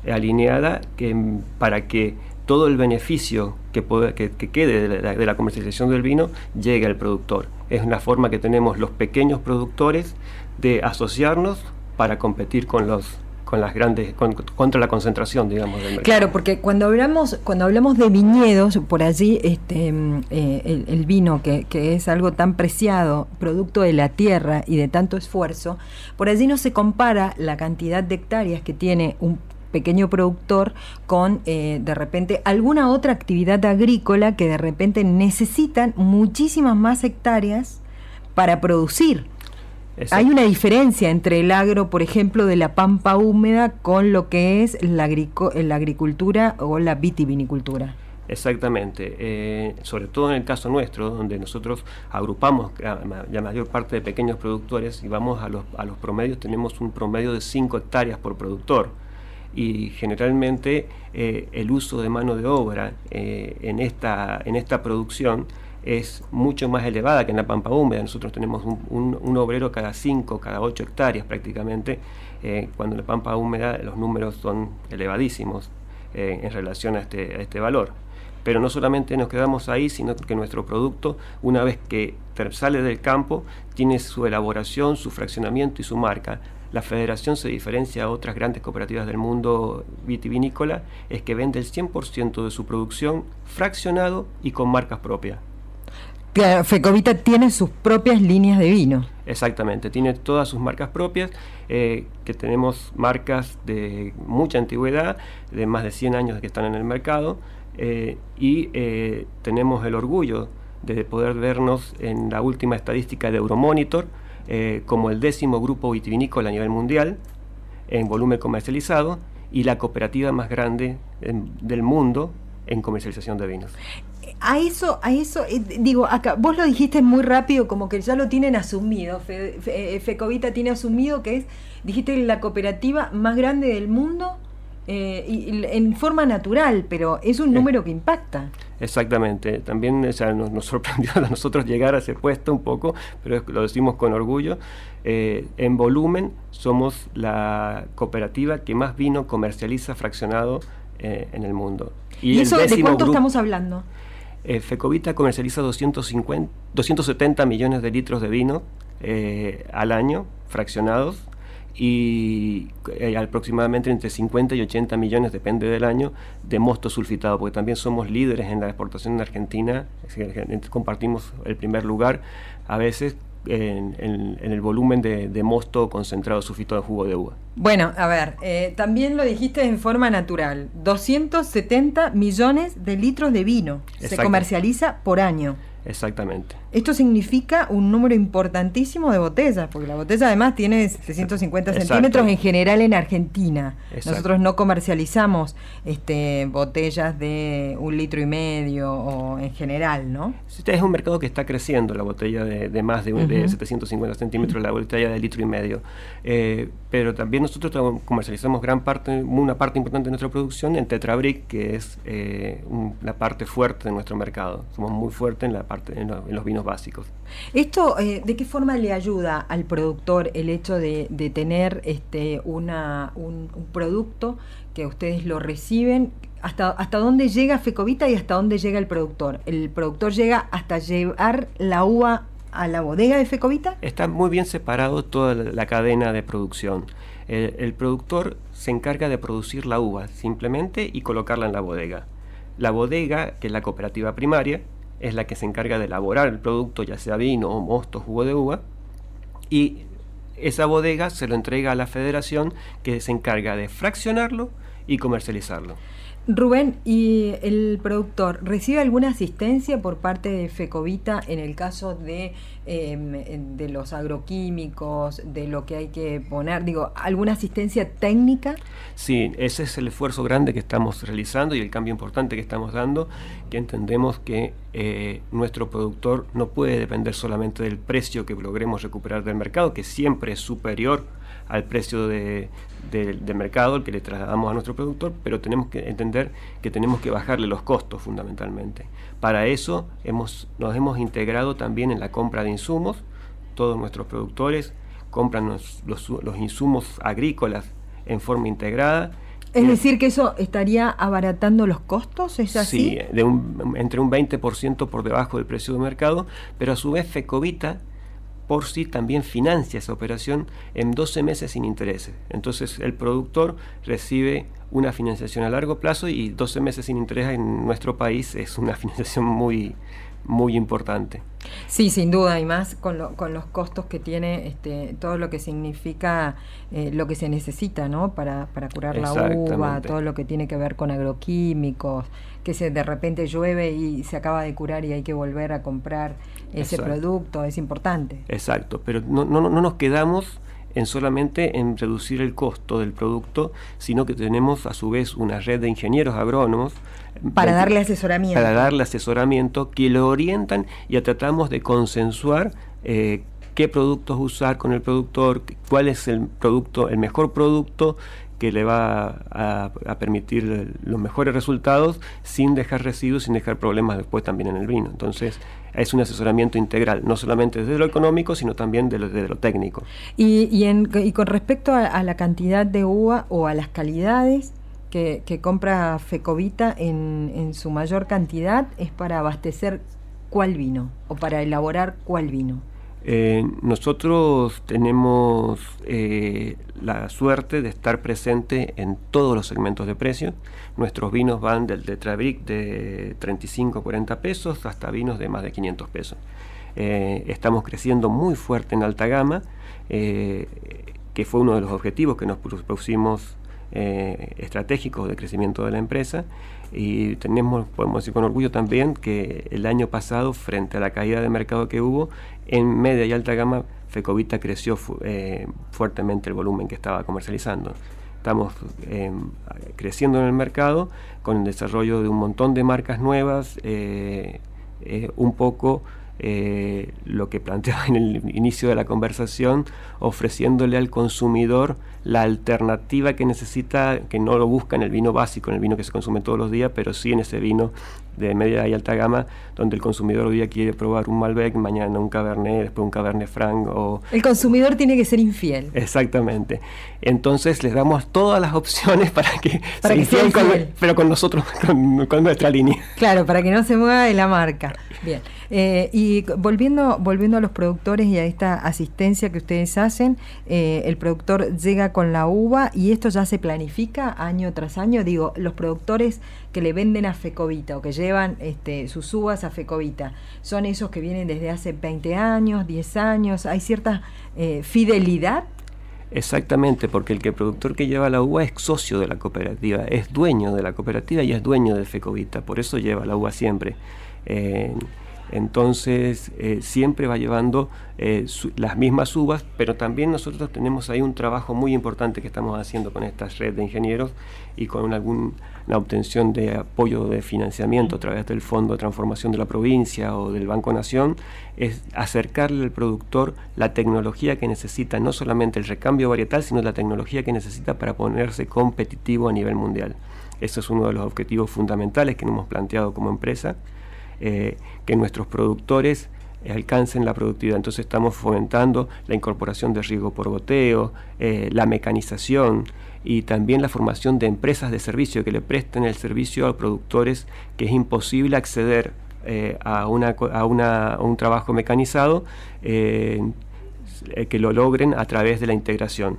S5: alineada que, para que todo el beneficio que, que, quede de la, de la, comercialización del vino llegue al productor. Es una forma que tenemos los pequeños productores de asociarnos para competir con los con las grandes contra la concentración digamos del mercado.
S2: claro porque cuando hablamos cuando hablamos de viñedos por allí este eh, el, vino que, que, es algo tan preciado producto de la tierra y de tanto esfuerzo por allí no se compara la cantidad de hectáreas que tiene un pequeño productor con eh, de repente alguna otra actividad agrícola que de repente necesitan muchísimas más hectáreas para producir hay una diferencia entre el agro, por ejemplo, de la pampa húmeda con lo que es la, agricultura o la vitivinicultura.
S5: Exactamente, eh, sobre todo en el caso nuestro, donde nosotros agrupamos la mayor parte de pequeños productores y vamos a los, a los promedios, tenemos un promedio de 5 hectáreas por productor. Y generalmente eh, el uso de mano de obra eh, en, esta, en esta producción es mucho más elevada que en la pampa húmeda. Nosotros tenemos un, obrero cada 5, cada 8 hectáreas prácticamente, eh, cuando en la pampa húmeda los números son elevadísimos eh, en relación a este, a este valor. Pero no solamente nos quedamos ahí, sino que nuestro producto, una vez que sale del campo, tiene su elaboración, su fraccionamiento y su marca. La federación se diferencia a otras grandes cooperativas del mundo vitivinícola, es que vende el 100% de su producción fraccionado y con marcas propias.
S2: Fecovita tiene sus propias líneas de vino.
S5: Exactamente, tiene todas sus marcas propias, eh, que tenemos marcas de mucha antigüedad, de más de 100 años que están en el mercado, eh, y eh, tenemos el orgullo de poder vernos en la última estadística de Euromonitor como el décimo grupo vitivinícola a nivel mundial en volumen comercializado y la cooperativa más grande del mundo en comercialización de vinos
S2: a eso, a eso, eh, digo, acá, vos lo dijiste muy rápido, como que ya lo tienen asumido, eh, Fecovita tiene asumido que es, dijiste, la cooperativa más grande del mundo eh, y, en forma natural, pero es un número que impacta.
S5: Exactamente, también nos, sorprendió a nosotros llegar a ese puesto un poco, pero lo decimos con orgullo. en volumen somos la cooperativa que más vino comercializa fraccionado en el mundo.
S2: ¿Y, eso de cuánto estamos hablando?
S5: Eh, Fecovita comercializa 250, 270 millones de litros de vino eh, al año, fraccionados, y eh, aproximadamente entre 50 y 80 millones, depende del año, de mosto sulfitado, porque también somos líderes en la exportación en Argentina, compartimos el primer lugar, a veces en, el volumen de, mosto concentrado sulfito de jugo de uva.
S2: Bueno, a ver, eh, también lo dijiste en forma natural, 270 millones de litros de vino se comercializa por año.
S5: Exactamente.
S2: Esto significa un número importantísimo de botellas, porque la botella además tiene 750 centímetros en general en Argentina. Nosotros no comercializamos este, botellas de un litro y medio o en general, ¿no?
S5: Es un mercado que está creciendo, la botella de, más de, 750 centímetros, la botella de litro y medio. Eh, pero también nosotros comercializamos gran parte, una parte importante de nuestra producción en Tetrabric, que es eh, la parte fuerte de nuestro mercado. Somos muy fuertes en la en, los vinos básicos.
S2: ¿Esto eh, de qué forma le ayuda al productor el hecho de, tener este, una, un, producto que ustedes lo reciben? ¿Hasta, ¿Hasta dónde llega Fecovita y hasta dónde llega el productor? ¿El productor llega hasta llevar la uva a la bodega de Fecovita?
S5: Está muy bien separado toda la cadena de producción. el, productor se encarga de producir la uva simplemente y colocarla en la bodega. La bodega, que es la cooperativa primaria, es la que se encarga de elaborar el producto, ya sea vino o mosto, jugo de uva, y esa bodega se lo entrega a la federación que se encarga de fraccionarlo y comercializarlo.
S2: Rubén, ¿y el productor recibe alguna asistencia por parte de Fecovita en el caso de, em, de los agroquímicos, de lo que hay que poner? Digo, ¿alguna asistencia técnica?
S5: Sí, ese es el esfuerzo grande que estamos realizando y el cambio importante que estamos dando, que entendemos que eh, nuestro productor no puede depender solamente del precio que logremos recuperar del mercado, que siempre es superior al precio de, del mercado, el que le trasladamos a nuestro productor, pero tenemos que entender que tenemos que bajarle los costos fundamentalmente. Para eso hemos, nos hemos integrado también en la compra de insumos, todos nuestros productores compran los, los, insumos agrícolas en forma integrada.
S2: Es decir, que eso estaría abaratando los costos, ¿es así?
S5: Sí, de un, entre un 20% por debajo del precio de mercado, pero a su vez Fecovita por sí también financia esa operación en 12 meses sin intereses. Entonces el productor recibe una financiación a largo plazo y 12 meses sin interés en nuestro país es una financiación muy, muy importante.
S2: Sí, sin duda, y más con, con los costos que tiene este, todo lo que significa eh, lo que se necesita ¿no? para, para curar la uva, todo lo que tiene que ver con agroquímicos, que se, de repente llueve y se acaba de curar y hay que volver a comprar ese producto, es importante.
S5: Exacto, pero no, no, no nos quedamos en solamente en reducir el costo del producto, sino que tenemos a su vez una red de ingenieros agrónomos
S2: para darle asesoramiento.
S5: Para darle asesoramiento que lo orientan y tratamos de consensuar eh, qué productos usar con el productor, cuál es el producto, el mejor producto que le va a, permitir los mejores resultados sin dejar residuos, sin dejar problemas después también en el vino. Entonces, es un asesoramiento integral, no solamente desde lo económico, sino también desde lo, técnico.
S2: Y, y, con respecto a, la cantidad de uva o a las calidades que, compra Fecovita en, su mayor cantidad, es para abastecer cuál vino o para elaborar cuál vino.
S5: Eh, nosotros tenemos eh, la suerte de estar presente en todos los segmentos de precio. Nuestros vinos van del Tetrabric de 35 a 40 pesos hasta vinos de más de 500 pesos. Eh, estamos creciendo muy fuerte en alta gama, que fue uno de los objetivos que nos pusimos estratégicos de crecimiento de la empresa y tenemos, podemos decir con orgullo también, que el año pasado, frente a la caída de mercado que hubo, en media y alta gama, Fecovita creció eh, fuertemente el volumen que estaba comercializando. Estamos em, creciendo en el mercado con el desarrollo de un montón de marcas nuevas, eh, eh, un poco eh, lo que planteaba en el inicio de la conversación, ofreciéndole al consumidor la alternativa que necesita, que no lo busca en el vino básico, en el vino que se consume todos los días, pero sí en ese vino de media y alta gama, donde el consumidor hoy día quiere probar un Malbec, mañana un Cabernet, después un Cabernet Franc. O...
S2: El consumidor tiene que ser infiel.
S5: Exactamente. Entonces les damos todas las opciones para que
S2: para que sea
S5: pero con nosotros, con, nuestra línea.
S2: Claro, para que no se mueva de la marca. Bien. Eh, y volviendo, volviendo a los productores y a esta asistencia que ustedes hacen, eh, el productor llega con la uva y esto ya se planifica año tras año. Digo, los productores que le venden a Fecovita o que llevan este, sus uvas a Fecovita, ¿son esos que vienen desde hace 20 años, 10 años? ¿Hay cierta eh, fidelidad?
S5: Exactamente, porque el que productor que lleva la uva es socio de la cooperativa, es dueño de la cooperativa y es dueño de Fecovita, por eso lleva la uva siempre. Eh, Entonces eh, siempre va llevando eh, las mismas uvas, pero también nosotros tenemos ahí un trabajo muy importante que estamos haciendo con esta red de ingenieros y con alguna obtención de apoyo de financiamiento a través del Fondo de Transformación de la Provincia o del Banco Nación, es acercarle al productor la tecnología que necesita, no solamente el recambio varietal, sino la tecnología que necesita para ponerse competitivo a nivel mundial. Ese es uno de los objetivos fundamentales que nos hemos planteado como empresa eh, que nuestros productores alcancen la productividad. Entonces estamos fomentando la incorporación de riego por goteo, eh, la mecanización y también la formación de empresas de servicio que le presten el servicio a productores que es imposible acceder eh, a, un trabajo mecanizado que lo logren a través de la integración.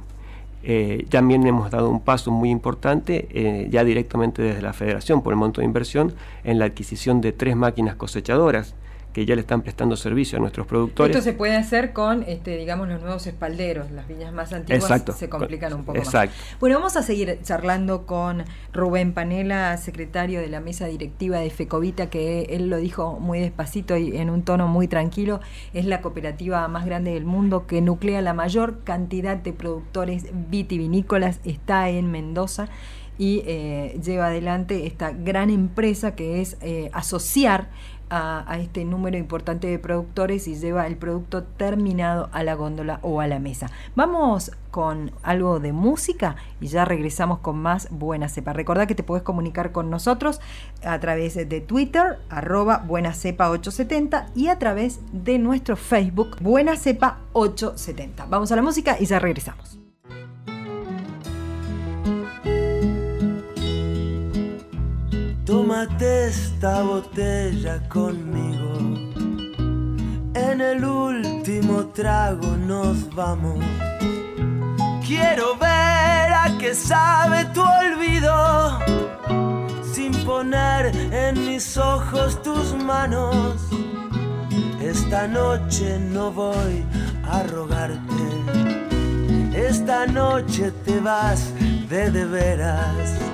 S5: Eh, también hemos dado un paso muy importante, eh, ya directamente desde la federación, por el monto de inversión, en la adquisición de tres máquinas cosechadoras que ya le están prestando servicio a nuestros productores.
S2: Esto se puede hacer con, este, digamos, los nuevos espalderos. Las viñas más antiguas se complican un poco Exacto. más. Bueno, vamos a seguir charlando con Rubén Panela, secretario de la mesa directiva de Fecovita, que él lo dijo muy despacito y en un tono muy tranquilo. Es la cooperativa más grande del mundo que nuclea la mayor cantidad de productores vitivinícolas. Está en Mendoza y eh, lleva adelante esta gran empresa que es eh, asociar a, este número importante de productores y lleva el producto terminado a la góndola o a la mesa. Vamos con algo de música y ya regresamos con más Buena Cepa. Recordá que te puedes comunicar con nosotros a través de Twitter, arroba Buena Cepa 870 y a través de nuestro Facebook Buena Cepa 870. Vamos a la música y ya regresamos.
S6: Tómate esta botella conmigo. En el último trago nos vamos. Quiero ver a qué sabe tu olvido. Sin poner en mis ojos tus manos. Esta noche no voy a rogarte. Esta noche te vas de de veras.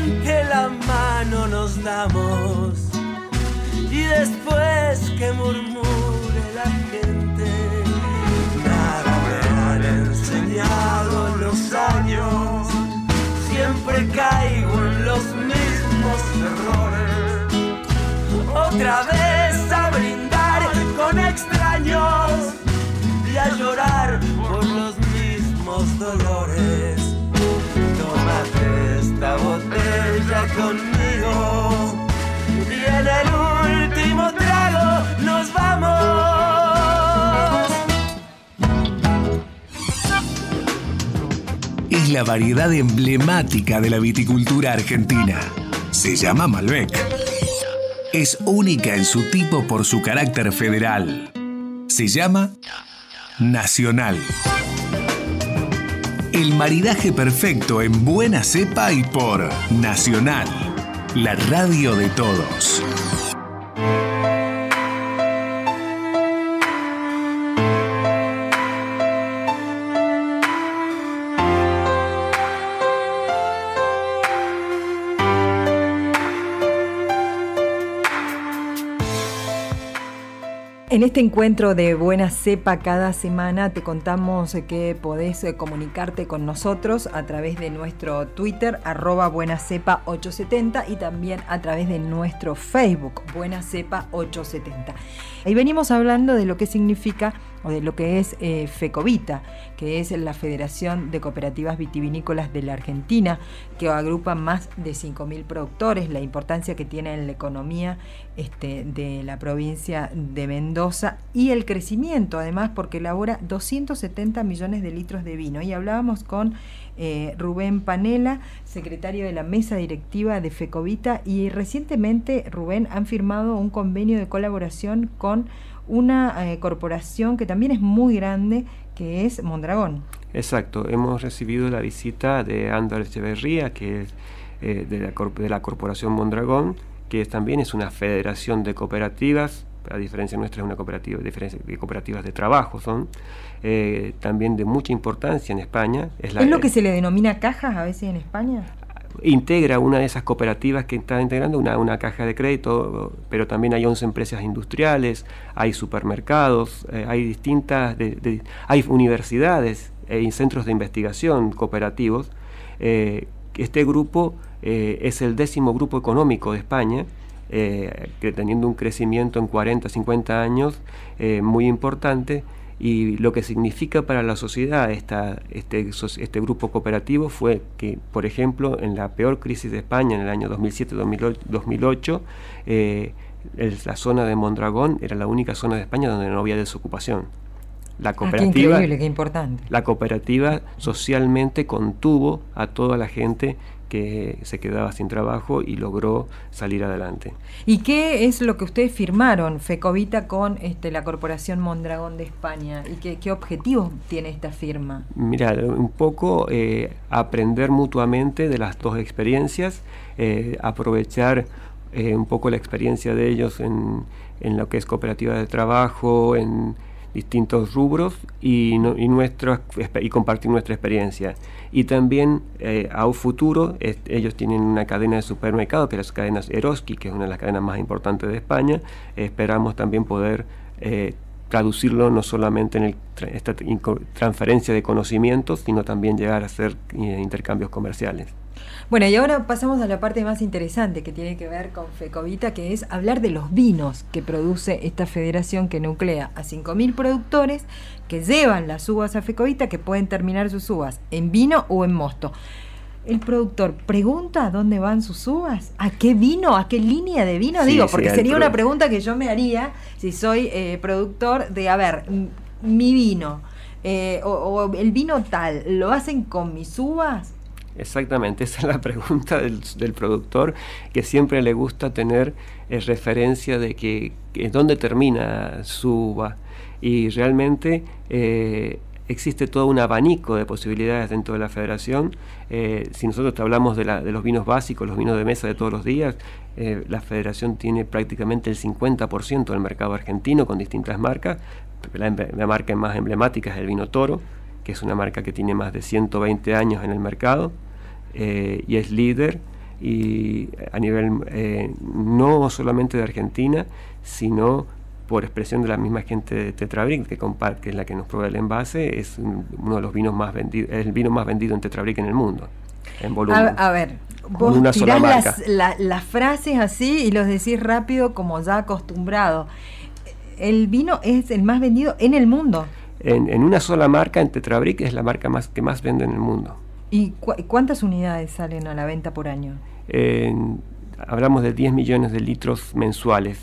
S6: simplemente la mano nos damos y después que murmure la gente nada me han enseñado los años. Siempre caigo en los mismos errores. Otra vez a brindar con extraños y a llorar conmigo y en el último trago nos vamos.
S1: Es la variedad emblemática de la viticultura argentina. Se llama Malbec. Es única en su tipo por su carácter federal. Se llama Nacional. El maridaje perfecto en buena cepa y por Nacional, la radio de todos.
S2: En este encuentro de Buena Cepa cada semana te contamos que podés eh, comunicarte con nosotros a través de nuestro Twitter arroba buenacepa 870 y también a través de nuestro Facebook Buena Cepa 870. Ahí venimos hablando de lo que significa o de lo que es eh, FECOVITA, que es la Federación de Cooperativas Vitivinícolas de la Argentina, que agrupa más de 5.000 productores, la importancia que tiene en la economía este, de la provincia de Mendoza y el crecimiento, además, porque elabora 270 millones de litros de vino. Y hablábamos con eh, Rubén Panela, secretario de la mesa directiva de FECOVITA, y recientemente, Rubén, han firmado un convenio de colaboración con una eh, corporación que también es muy grande, que es Mondragón.
S5: Exacto, hemos recibido la visita de Andrés Echeverría, que es eh, de, la de, la Corporación Mondragón, que también es una federación de cooperativas, a diferencia nuestra es una cooperativa de cooperativas de trabajo, son eh, también de mucha importancia en España.
S2: ¿Es, ¿Es lo que se le denomina cajas a veces en España?
S5: Integra una de esas cooperativas que está integrando una, caja de crédito, pero también hay 11 empresas industriales, hay supermercados, eh, hay distintas, hay universidades y eh, centros de investigación cooperativos. Eh, este grupo es el décimo grupo económico de España, que teniendo un crecimiento en 40, 50 años muy importante y lo que significa para la sociedad esta, este, este grupo cooperativo fue que, por ejemplo, en la peor crisis de España en el año 2007-2008, eh, la zona de Mondragón era la única zona de España donde no había desocupación. La cooperativa,
S2: ah, qué qué importante.
S5: La cooperativa socialmente contuvo a toda la gente que se quedaba sin trabajo y logró salir adelante.
S2: ¿Y qué es lo que ustedes firmaron, FECOVITA, con este, la Corporación Mondragón de España? ¿Y qué, qué objetivos tiene esta firma?
S5: Mira, un poco eh, aprender mutuamente de las dos experiencias, eh, aprovechar eh, un poco la experiencia de ellos en, en lo que es cooperativa de trabajo, en distintos rubros y, y, nuestro, y compartir nuestra experiencia. Y también eh, a un futuro, ellos tienen una cadena de supermercados, que es la cadena Eroski, que es una de las cadenas más importantes de España. Esperamos también poder eh, traducirlo no solamente en el, esta transferencia de conocimientos, sino también llegar a hacer eh, intercambios comerciales.
S2: Bueno, y ahora pasamos a la parte más interesante que tiene que ver con Fecovita, que es hablar de los vinos que produce esta federación que nuclea a 5.000 productores que llevan las uvas a Fecovita, que pueden terminar sus uvas en vino o en mosto. El productor pregunta dónde van sus uvas, a qué vino, a qué línea de vino, sí, digo, porque sí, sería una pregunta que yo me haría si soy eh, productor de, a ver, mi vino eh, o, o el vino tal, ¿lo hacen con mis uvas?
S5: Exactamente, esa es la pregunta del, productor, que siempre le gusta tener eh, referencia de que, dónde termina su uva. Y realmente eh, existe todo un abanico de posibilidades dentro de la federación. Eh, si nosotros hablamos de, la, de, los vinos básicos, los vinos de mesa de todos los días, la federación tiene prácticamente el 50% del mercado argentino con distintas marcas. La marca más emblemática es el vino Toro, que es una marca que tiene más de 120 años en el mercado eh, y es líder y a nivel eh, no solamente de Argentina, sino por expresión de la misma gente de Tetrabric que, que es la que nos provee el envase, es uno de los vinos más vendidos, el vino más vendido en Tetrabric en el mundo. En volumen.
S2: A, a ver, vos una tirás las, la, las frases así y los decís rápido como ya acostumbrado. El vino es el más vendido en el mundo.
S5: En, en una sola marca, en Tetrabric, es la marca más que más vende en el mundo.
S2: ¿Y cu cuántas unidades salen a la venta por año?
S5: Eh, hablamos de 10 millones de litros mensuales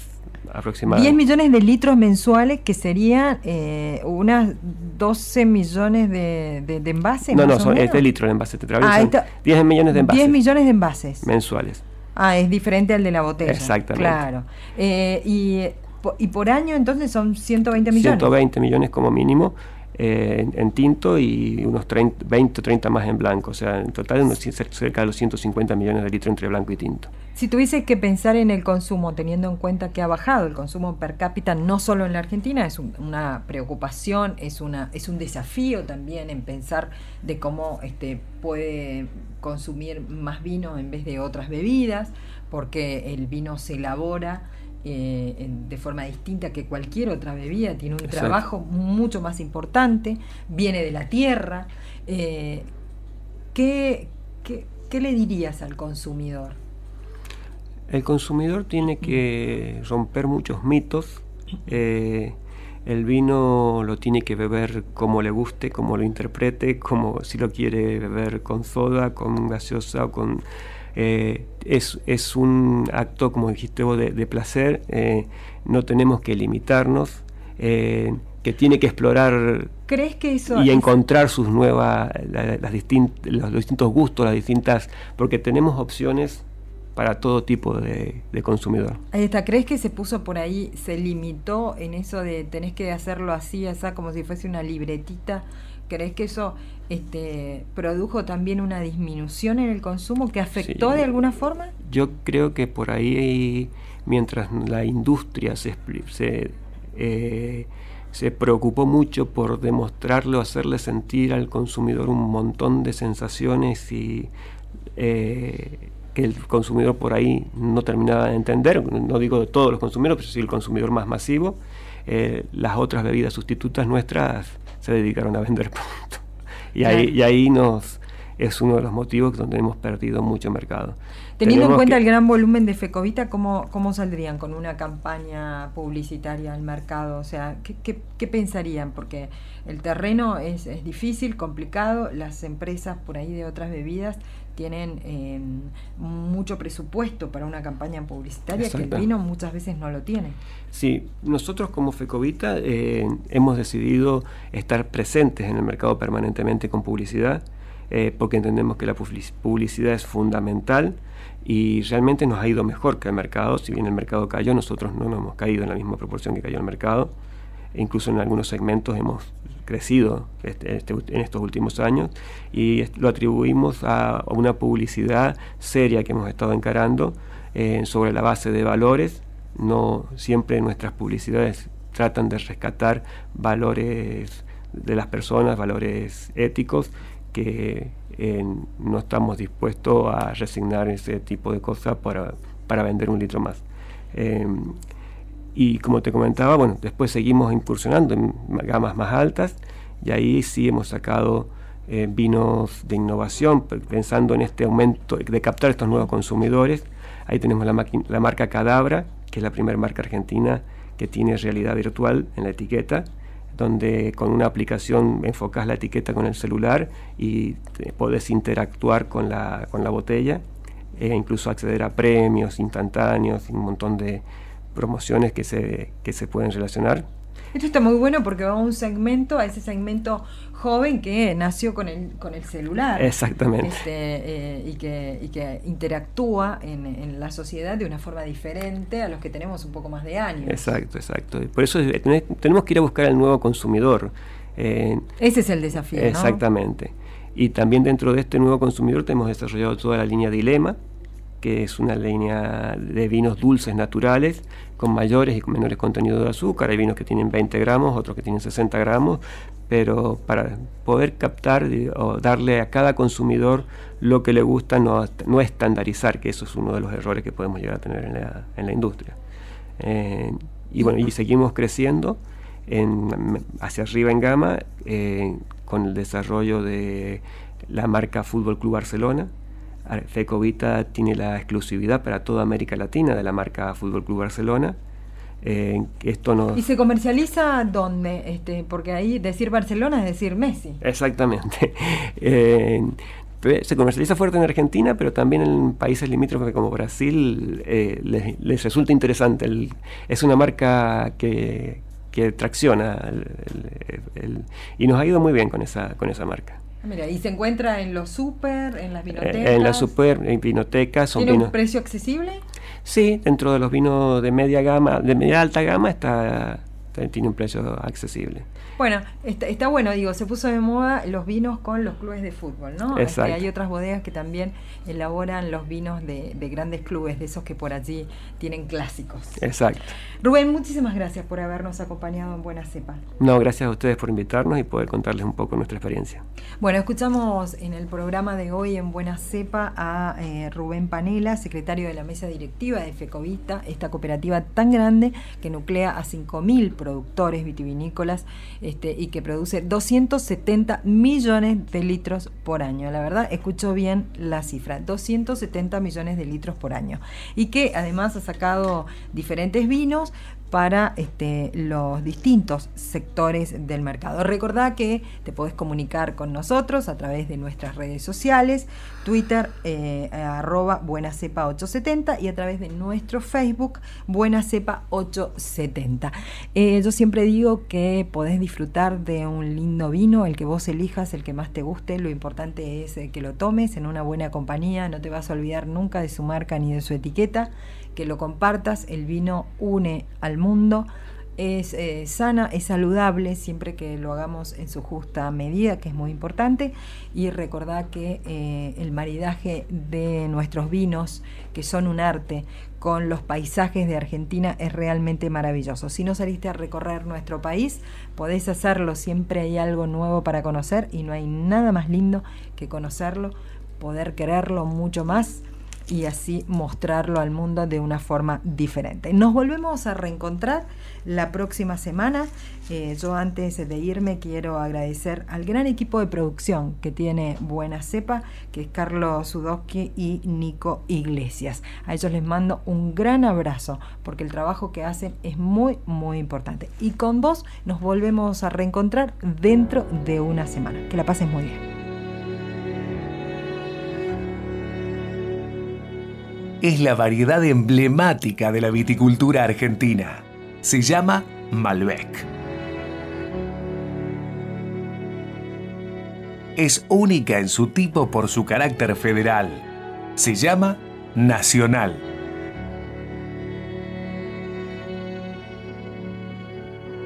S5: aproximadamente.
S2: 10 millones de litros mensuales que serían eh, unas 12 millones de, de, de envases.
S5: No, no, son, este litro de envase ah, esta, 10 millones de envases.
S2: 10 millones de envases.
S5: Mensuales.
S2: Ah, es diferente al de la botella.
S5: Exactamente.
S2: Claro. Eh, y, y por año entonces son 120 millones.
S5: 120 millones como mínimo eh, en, tinto y unos 30, 20 o 30 más en blanco, o sea, en total unos, cerca de los 150 millones de litros entre blanco y tinto.
S2: Si tuviese que pensar en el consumo, teniendo en cuenta que ha bajado el consumo per cápita, no solo en la Argentina, es un, una preocupación, es, una, es un desafío también en pensar de cómo este, puede consumir más vino en vez de otras bebidas, porque el vino se elabora eh, de forma distinta que cualquier otra bebida, tiene un trabajo mucho más importante, viene de la tierra. Eh, ¿qué, le dirías al consumidor?
S5: El consumidor tiene que romper muchos mitos. Eh, el vino lo tiene que beber como le guste, como lo interprete, como si lo quiere beber con soda, con gaseosa o con... Eh, es, un acto, como dijiste vos, de, placer. Eh, no tenemos que limitarnos. Eh, que tiene que explorar
S2: ¿Crees que eso
S5: y encontrar sus nuevas, las los distintos gustos, las distintas, porque tenemos opciones para todo tipo de, consumidor.
S2: Ahí está, ¿crees que se puso por ahí, se limitó en eso de tenés que hacerlo así, así como si fuese una libretita? ¿Crees que eso este, produjo también una disminución en el consumo que afectó de alguna forma?
S5: Yo creo que por ahí, mientras la industria se, se, eh, se preocupó mucho por demostrarlo, hacerle sentir al consumidor un montón de sensaciones y eh, que el consumidor por ahí no terminaba de entender, no digo de todos los consumidores, pero sí el consumidor más masivo, eh, las otras bebidas sustitutas nuestras se dedicaron a vender pronto. Y ahí, y ahí nos es uno de los motivos donde hemos perdido mucho mercado.
S2: Teniendo en cuenta el gran volumen de Fecovita, ¿cómo, ¿cómo saldrían con una campaña publicitaria al mercado? O sea, ¿qué, qué, pensarían? Porque el terreno es, es, difícil, complicado, las empresas por ahí de otras bebidas tienen eh, mucho presupuesto para una campaña publicitaria que el vino muchas veces no lo tiene.
S5: Sí, nosotros como Fecovita eh, hemos decidido estar presentes en el mercado permanentemente con publicidad, eh, porque entendemos que la publicidad es fundamental y realmente nos ha ido mejor que el mercado. Si bien el mercado cayó, nosotros no nos hemos caído en la misma proporción que cayó el mercado. E incluso en algunos segmentos hemos crecido este, este, en estos últimos años y lo atribuimos a, una publicidad seria que hemos estado encarando eh, sobre la base de valores. No siempre nuestras publicidades tratan de rescatar valores de las personas, valores éticos que eh, no estamos dispuestos a resignar ese tipo de cosas para, para vender un litro más. Eh, y como te comentaba, bueno, después seguimos incursionando en gamas más altas y ahí sí hemos sacado eh, vinos de innovación, pensando en este aumento de captar estos nuevos consumidores. Ahí tenemos la, la marca Cadabra, que es la primera marca argentina que tiene realidad virtual en la etiqueta donde con una aplicación enfocas la etiqueta con el celular y puedes interactuar con la, con la botella e incluso acceder a premios instantáneos y un montón de promociones que se, que se pueden relacionar.
S2: Esto está muy bueno porque va a un segmento, a ese segmento joven que nació con el, con el celular.
S5: Exactamente.
S2: Este, eh, y, que, y que interactúa en, en, la sociedad de una forma diferente a los que tenemos un poco más de años.
S5: Exacto, exacto. Por eso tenemos que ir a buscar al nuevo consumidor.
S2: Eh, ese es el desafío.
S5: Exactamente. Y también dentro de este nuevo consumidor tenemos desarrollado toda la línea Dilema, que es una línea de vinos dulces naturales, con mayores y con menores contenidos de azúcar. Hay vinos que tienen 20 gramos, otros que tienen 60 gramos, pero para poder captar o darle a cada consumidor lo que le gusta, no, no estandarizar, que eso es uno de los errores que podemos llegar a tener en la, en la industria. Eh, y bueno, y seguimos creciendo en, hacia arriba en gama eh, con el desarrollo de la marca Fútbol Club Barcelona, Fecovita tiene la exclusividad para toda América Latina de la marca Fútbol Club Barcelona.
S2: Eh, esto no... ¿Y se comercializa dónde? Este, porque ahí decir Barcelona es decir Messi.
S5: Exactamente. Eh, se comercializa fuerte en Argentina, pero también en países limítrofes como Brasil eh, les, resulta interesante. es una marca que, que tracciona y nos ha ido muy bien con esa, con esa marca.
S2: Mira, y se encuentra en los super, en las eh, vinotecas.
S5: en las super, en vinotecas.
S2: ¿Tiene un precio accesible?
S5: Sí, dentro de los vinos de media gama, de media alta gama está, tiene un precio accesible.
S2: Bueno, está, bueno, digo, se puso de moda los vinos con los clubes de fútbol, ¿no?
S5: Exacto.
S2: Este, hay otras bodegas que también elaboran los vinos de, grandes clubes, de esos que por allí tienen clásicos.
S5: Exacto.
S2: Rubén, muchísimas gracias por habernos acompañado en Buena Cepa.
S5: No, gracias a ustedes por invitarnos y poder contarles un poco nuestra experiencia.
S2: Bueno, escuchamos en el programa de hoy en Buena Cepa a eh, Rubén Panela, secretario de la mesa directiva de Fecovista, esta cooperativa tan grande que nuclea a 5.000 productores vitivinícolas este, y que produce 270 millones de litros por año. La verdad, escucho bien la cifra, 270 millones de litros por año. Y que además ha sacado diferentes vinos, para este, los distintos sectores del mercado. Recordá que te podés comunicar con nosotros a través de nuestras redes sociales, Twitter eh, arroba buenacepa870 y a través de nuestro Facebook buenacepa870. Eh, yo siempre digo que podés disfrutar de un lindo vino, el que vos elijas, el que más te guste, lo importante es eh, que lo tomes en una buena compañía, no te vas a olvidar nunca de su marca ni de su etiqueta que lo compartas. El vino une al mundo, es eh, sana, es saludable, siempre que lo hagamos en su justa medida, que es muy importante. Y recordad que eh, el maridaje de nuestros vinos, que son un arte, con los paisajes de Argentina es realmente maravilloso. Si no saliste a recorrer nuestro país, podés hacerlo, siempre hay algo nuevo para conocer y no hay nada más lindo que conocerlo, poder quererlo mucho más y así mostrarlo al mundo de una forma diferente. Nos volvemos a reencontrar la próxima semana. Eh, yo antes de irme quiero agradecer al gran equipo de producción que tiene Buena Cepa, que es Carlos Sudowski y Nico Iglesias. A ellos les mando un gran abrazo porque el trabajo que hacen es muy, muy importante. Y con vos nos volvemos a reencontrar dentro de una semana. Que la pases muy bien.
S1: Es la variedad emblemática de la viticultura argentina. Se llama Malbec. Es única en su tipo por su carácter federal. Se llama Nacional.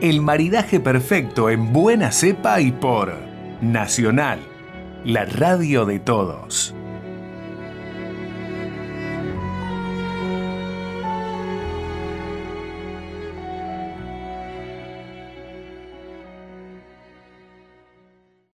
S1: El maridaje perfecto en buena cepa y por Nacional, la radio de todos.